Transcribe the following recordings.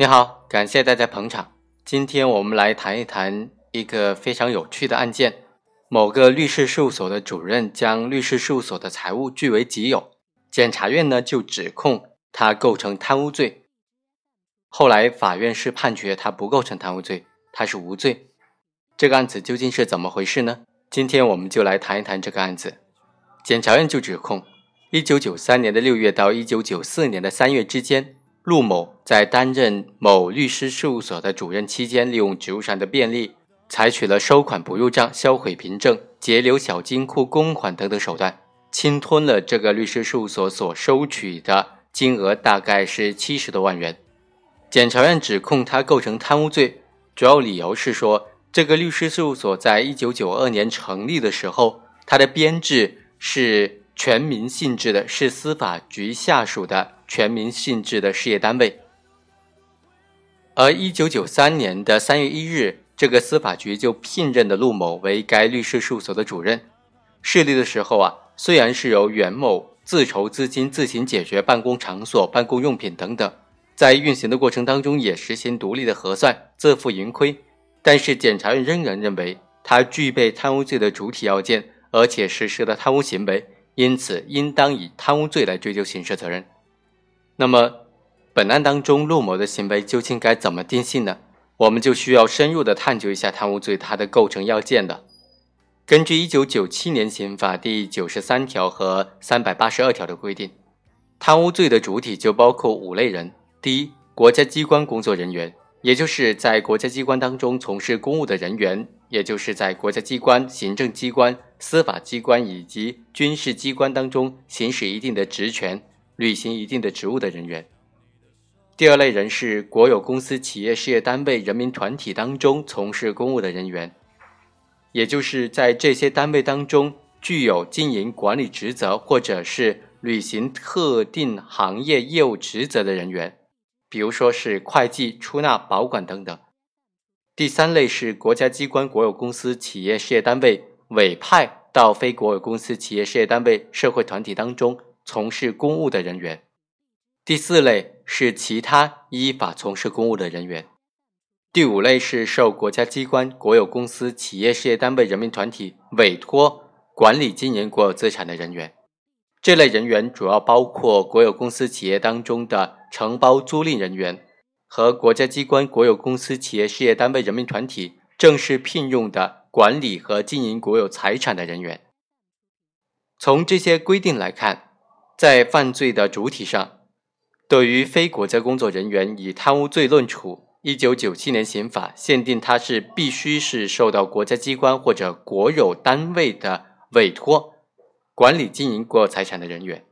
你好，感谢大家捧场。今天我们来谈一谈一个非常有趣的案件：某个律师事务所的主任将律师事务所的财物据为己有，检察院呢就指控他构成贪污罪。后来法院是判决他不构成贪污罪，他是无罪。这个案子究竟是怎么回事呢？今天我们就来谈一谈这个案子。检察院就指控，一九九三年的六月到一九九四年的三月之间。陆某在担任某律师事务所的主任期间，利用职务上的便利，采取了收款不入账、销毁凭证、截留小金库公款等等手段，侵吞了这个律师事务所所收取的金额，大概是七十多万元。检察院指控他构成贪污罪，主要理由是说，这个律师事务所在一九九二年成立的时候，它的编制是全民性质的，是司法局下属的。全民性质的事业单位，而一九九三年的三月一日，这个司法局就聘任的陆某为该律师事务所的主任。设立的时候啊，虽然是由袁某自筹资金、自行解决办公场所、办公用品等等，在运行的过程当中也实行独立的核算、自负盈亏，但是检察院仍然认为他具备贪污罪的主体要件，而且实施了贪污行为，因此应当以贪污罪来追究刑事责任。那么，本案当中陆某的行为究竟该怎么定性呢？我们就需要深入的探究一下贪污罪它的构成要件了。根据一九九七年刑法第九十三条和三百八十二条的规定，贪污罪的主体就包括五类人：第一，国家机关工作人员，也就是在国家机关当中从事公务的人员，也就是在国家机关、行政机关、司法机关以及军事机关当中行使一定的职权。履行一定的职务的人员。第二类人是国有公司、企业、事业单位、人民团体当中从事公务的人员，也就是在这些单位当中具有经营管理职责或者是履行特定行业业务职责的人员，比如说是会计、出纳、保管等等。第三类是国家机关、国有公司、企业、事业单位委派到非国有公司、企业、事业单位、社会团体当中。从事公务的人员，第四类是其他依法从事公务的人员，第五类是受国家机关、国有公司、企业、事业单位、人民团体委托管理经营国有资产的人员。这类人员主要包括国有公司企业当中的承包租赁人员和国家机关、国有公司、企业、事业单位、人民团体正式聘用的管理和经营国有财产的人员。从这些规定来看。在犯罪的主体上，对于非国家工作人员以贪污罪论处。一九九七年刑法限定他是必须是受到国家机关或者国有单位的委托管理经营国有财产的人员。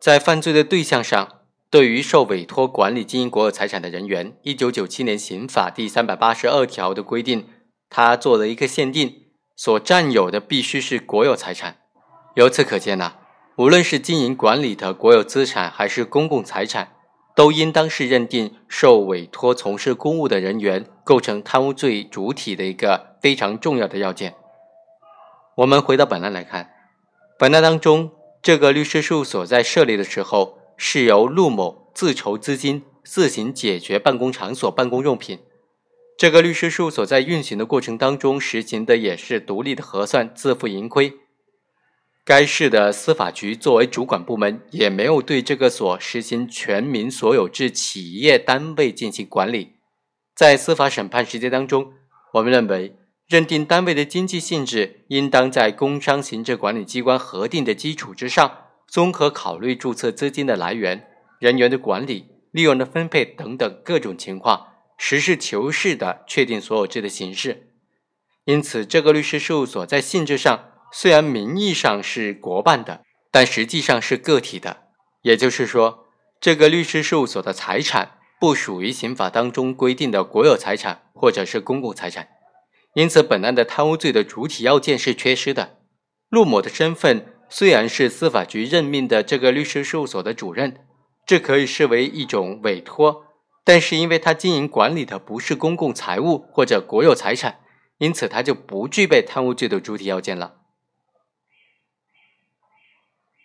在犯罪的对象上，对于受委托管理经营国有财产的人员，一九九七年刑法第三百八十二条的规定，他做了一个限定，所占有的必须是国有财产。由此可见呢。无论是经营管理的国有资产还是公共财产，都应当是认定受委托从事公务的人员构成贪污罪主体的一个非常重要的要件。我们回到本案来看，本案当中，这个律师事务所在设立的时候是由陆某自筹资金、自行解决办公场所、办公用品。这个律师事务所在运行的过程当中实行的也是独立的核算、自负盈亏。该市的司法局作为主管部门，也没有对这个所实行全民所有制企业单位进行管理。在司法审判实践当中，我们认为，认定单位的经济性质，应当在工商行政管理机关核定的基础之上，综合考虑注册资金的来源、人员的管理、利润的分配等等各种情况，实事求是的确定所有制的形式。因此，这个律师事务所在性质上。虽然名义上是国办的，但实际上是个体的。也就是说，这个律师事务所的财产不属于刑法当中规定的国有财产或者是公共财产。因此，本案的贪污罪的主体要件是缺失的。陆某的身份虽然是司法局任命的这个律师事务所的主任，这可以视为一种委托，但是因为他经营管理的不是公共财物或者国有财产，因此他就不具备贪污罪的主体要件了。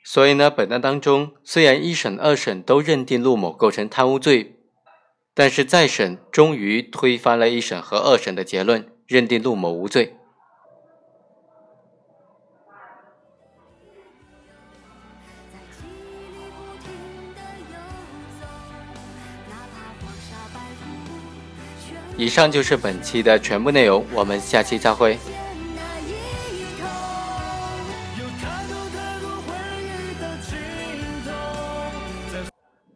所以呢，本案当中虽然一审、二审都认定陆某构成贪污罪，但是再审终于推翻了一审和二审的结论，认定陆某无罪。以上就是本期的全部内容，我们下期再会。